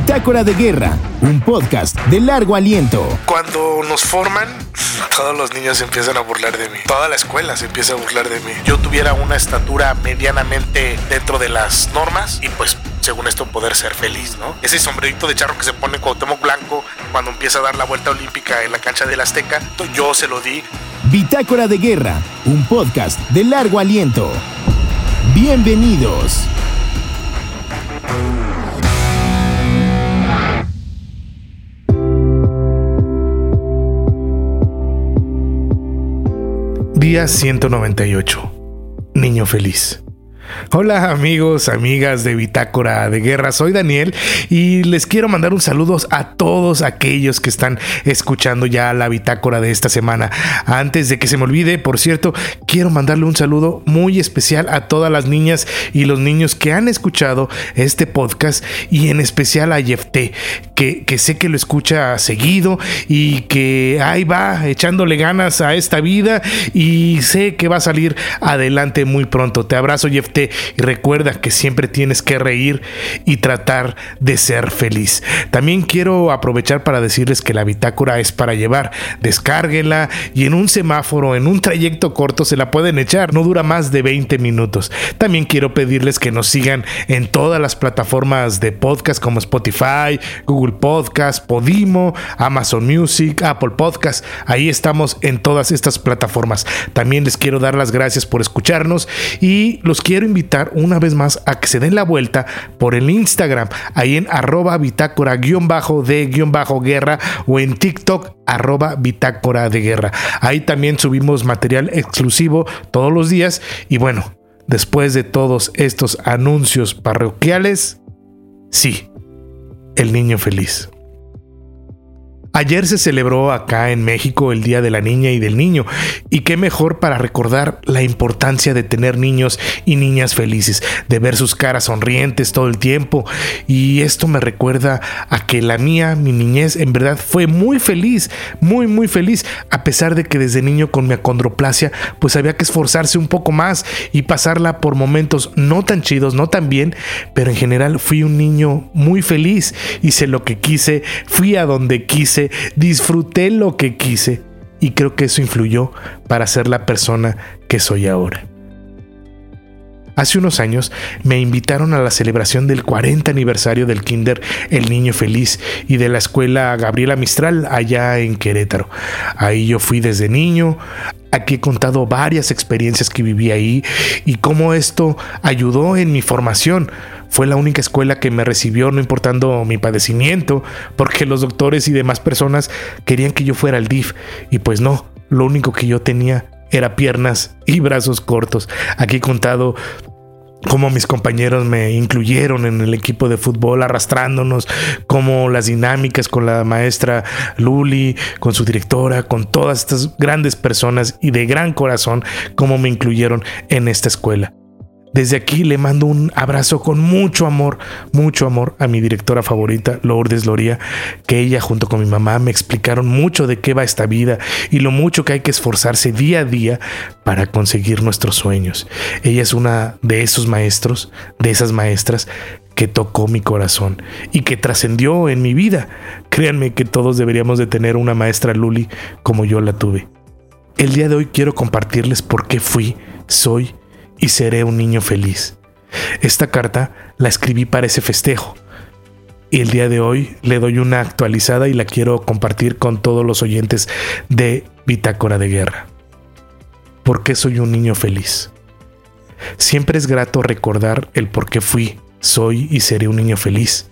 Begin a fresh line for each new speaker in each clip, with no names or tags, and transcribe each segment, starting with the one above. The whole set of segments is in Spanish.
Bitácora de Guerra, un podcast de largo aliento.
Cuando nos forman, todos los niños se empiezan a burlar de mí. Toda la escuela se empieza a burlar de mí. Yo tuviera una estatura medianamente dentro de las normas y pues según esto poder ser feliz, ¿no? Ese sombrerito de charro que se pone Cuauhtémoc Blanco cuando empieza a dar la vuelta olímpica en la cancha del Azteca, yo se lo di.
Bitácora de Guerra, un podcast de largo aliento. Bienvenidos.
Día 198. Niño feliz. Hola amigos, amigas de Bitácora de Guerra, soy Daniel y les quiero mandar un saludo a todos aquellos que están escuchando ya la Bitácora de esta semana. Antes de que se me olvide, por cierto, quiero mandarle un saludo muy especial a todas las niñas y los niños que han escuchado este podcast y en especial a Yefte, que, sé que lo escucha seguido y que ahí va echándole ganas a esta vida y sé que va a salir adelante muy pronto. Te abrazo Y recuerda que siempre tienes que reír y tratar de ser feliz. También quiero aprovechar para decirles que la bitácora es para llevar. Descárguela y en un semáforo, en un trayecto corto se la pueden echar. No dura más de 20 minutos. También quiero pedirles que nos sigan en todas las plataformas de podcast como Spotify, Google Podcast, Podimo, Amazon Music, Apple Podcast. Ahí estamos en todas estas plataformas. También les quiero dar las gracias por escucharnos y los quiero invitar una vez más a que se den la vuelta por el Instagram, ahí en arroba bitácora guion bajo de guion bajo guerra o en TikTok arroba bitácora de guerra. Ahí también subimos material exclusivo todos los días y bueno, después de todos estos anuncios parroquiales, sí, el niño feliz. Ayer se celebró acá en México el Día de la Niña y del Niño, y qué mejor para recordar la importancia de tener niños y niñas felices, de ver sus caras sonrientes todo el tiempo, y esto me recuerda a que la mía, mi niñez, en verdad fue muy feliz, muy muy feliz, a pesar de que desde niño con mi acondroplasia pues había que esforzarse un poco más y pasarla por momentos no tan chidos, no tan bien, pero en general fui un niño muy feliz, hice lo que quise, fui a donde quise, disfruté lo que quise y creo que eso influyó para ser la persona que soy ahora. Hace unos años me invitaron a la celebración del 40 aniversario del Kinder El Niño Feliz y de la escuela Gabriela Mistral allá en Querétaro. Ahí yo fui desde niño, Aquí he contado varias experiencias que viví ahí y cómo esto ayudó en mi formación. Fue la única escuela que me recibió no importando mi padecimiento, porque los doctores y demás personas querían que yo fuera al DIF y pues no, lo único que yo tenía era piernas y brazos cortos. Aquí he contado cómo mis compañeros me incluyeron en el equipo de fútbol arrastrándonos, cómo las dinámicas con la maestra Luli, con su directora, con todas estas grandes personas y de gran corazón, cómo me incluyeron en esta escuela. Desde aquí le mando un abrazo con mucho amor, mucho amor a mi directora favorita, Lourdes Loría, que ella junto con mi mamá me explicaron mucho de qué va esta vida y lo mucho que hay que esforzarse día a día para conseguir nuestros sueños. Ella es una de esos maestros, de esas maestras que tocó mi corazón y que trascendió en mi vida. Créanme que todos deberíamos de tener una maestra Luli como yo la tuve. El día de hoy quiero compartirles por qué fui, soy y seré un niño feliz. Esta carta la escribí para ese festejo y el día de hoy le doy una actualizada y la quiero compartir con todos los oyentes de Bitácora de Guerra. ¿Por qué soy un niño feliz? Siempre es grato recordar el por qué fui, soy y seré un niño feliz.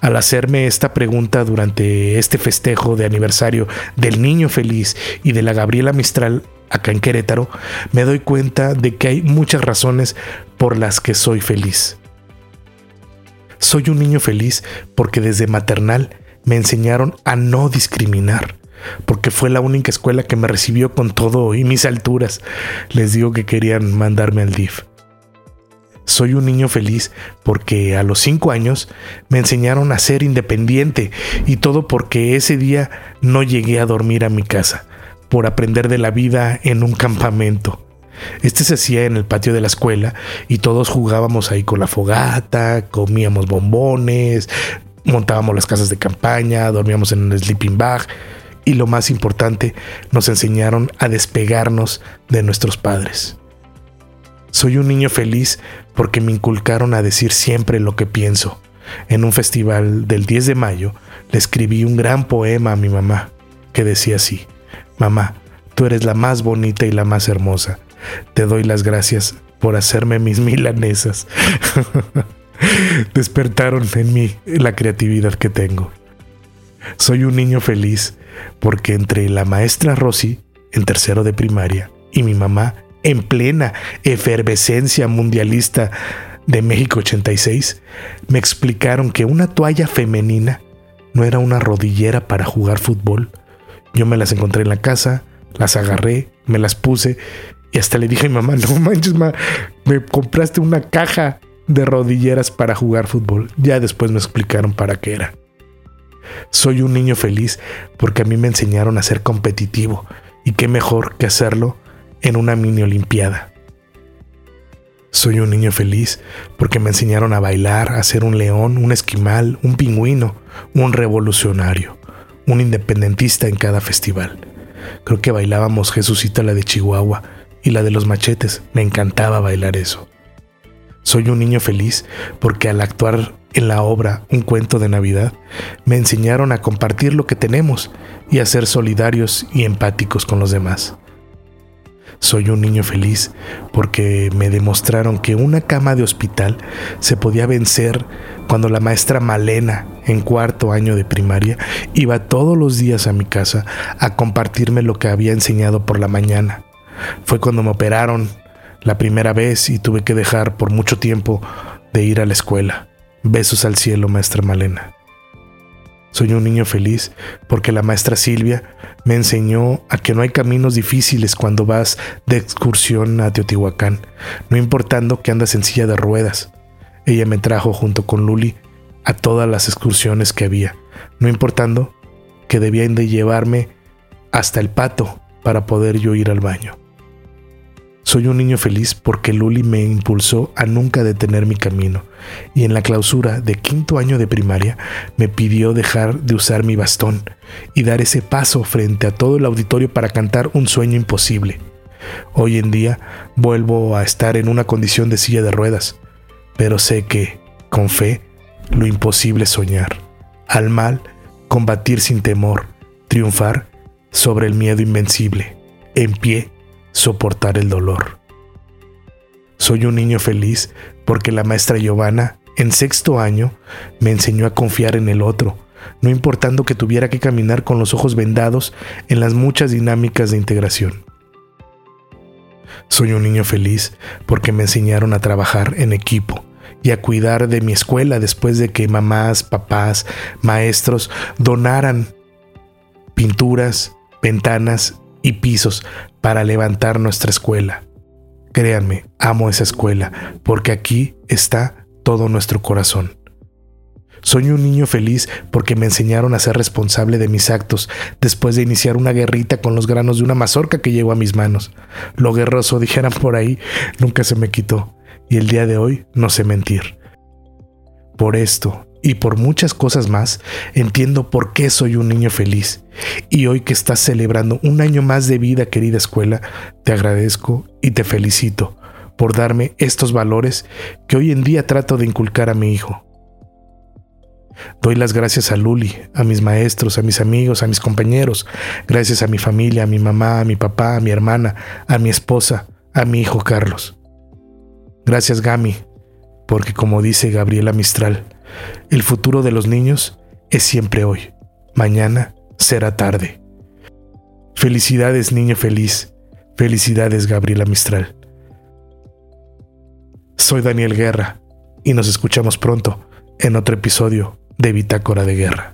Al hacerme esta pregunta durante este festejo de aniversario del niño feliz y de la Gabriela Mistral acá en Querétaro, me doy cuenta de que hay muchas razones por las que soy feliz. Soy un niño feliz porque desde maternal me enseñaron a no discriminar, porque fue la única escuela que me recibió con todo y mis alturas. Les digo que querían mandarme al DIF. Soy un niño feliz porque a los cinco años me enseñaron a ser independiente y todo porque ese día no llegué a dormir a mi casa por aprender de la vida en un campamento. Este se hacía en el patio de la escuela y todos jugábamos ahí con la fogata, comíamos bombones, montábamos las casas de campaña, dormíamos en el sleeping bag y lo más importante, nos enseñaron a despegarnos de nuestros padres. Soy un niño feliz porque me inculcaron a decir siempre lo que pienso. En un festival del 10 de mayo le escribí un gran poema a mi mamá que decía así, Mamá, tú eres la más bonita y la más hermosa. Te doy las gracias por hacerme mis milanesas. Despertaron en mí la creatividad que tengo. Soy un niño feliz porque entre la maestra Rosy, en tercero de primaria, y mi mamá, en plena efervescencia mundialista de México 86, me explicaron que una toalla femenina no era una rodillera para jugar fútbol. Yo me las encontré en la casa, las agarré, me las puse y hasta le dije a mi mamá, no manches, me compraste una caja de rodilleras para jugar fútbol. Ya después me explicaron para qué era. Soy un niño feliz porque a mí me enseñaron a ser competitivo y qué mejor que hacerlo en una mini olimpiada. Soy un niño feliz porque me enseñaron a bailar, a ser un león, un esquimal, un pingüino, un revolucionario, un independentista en cada festival. Creo que bailábamos Jesucita la de Chihuahua y la de los machetes. Me encantaba bailar eso. Soy un niño feliz porque al actuar en la obra Un cuento de Navidad me enseñaron a compartir lo que tenemos y a ser solidarios y empáticos con los demás. Soy un niño feliz porque me demostraron que una cama de hospital se podía vencer cuando la maestra Malena, en cuarto año de primaria, iba todos los días a mi casa a compartirme lo que había enseñado por la mañana. Fue cuando me operaron la primera vez y tuve que dejar por mucho tiempo de ir a la escuela. Besos al cielo, maestra Malena. Soy un niño feliz porque la maestra Silvia me enseñó a que no hay caminos difíciles cuando vas de excursión a Teotihuacán, no importando que andas en silla de ruedas. Ella me trajo junto con Luli a todas las excursiones que había, no importando que debían de llevarme hasta el pato para poder yo ir al baño. Soy un niño feliz porque Luli me impulsó a nunca detener mi camino y en la clausura de quinto año de primaria me pidió dejar de usar mi bastón y dar ese paso frente a todo el auditorio para cantar un sueño imposible. Hoy en día vuelvo a estar en una condición de silla de ruedas, pero sé que, con fe, lo imposible es soñar. Al mal, combatir sin temor, triunfar sobre el miedo invencible, en pie soportar el dolor. Soy un niño feliz porque la maestra Giovanna, en sexto año, me enseñó a confiar en el otro, no importando que tuviera que caminar con los ojos vendados en las muchas dinámicas de integración. Soy un niño feliz porque me enseñaron a trabajar en equipo y a cuidar de mi escuela después de que mamás, papás, maestros donaran pinturas, ventanas y pisos para levantar nuestra escuela. Créanme, amo esa escuela porque aquí está todo nuestro corazón. Soy un niño feliz porque me enseñaron a ser responsable de mis actos después de iniciar una guerrita con los granos de una mazorca que llegó a mis manos. Lo guerroso, dijeran por ahí, nunca se me quitó y el día de hoy no sé mentir. Por esto y por muchas cosas más, entiendo por qué soy un niño feliz. Y hoy que estás celebrando un año más de vida, querida escuela, te agradezco y te felicito por darme estos valores que hoy en día trato de inculcar a mi hijo. Doy las gracias a Luli, a mis maestros, a mis amigos, a mis compañeros, gracias a mi familia, a mi mamá, a mi papá, a mi hermana, a mi esposa, a mi hijo Carlos. Gracias Gami, porque como dice Gabriela Mistral, el futuro de los niños es siempre hoy. Mañana será tarde. Felicidades, niño feliz. Felicidades, Gabriela Mistral. Soy Daniel Guerra y nos escuchamos pronto en otro episodio de Bitácora de Guerra.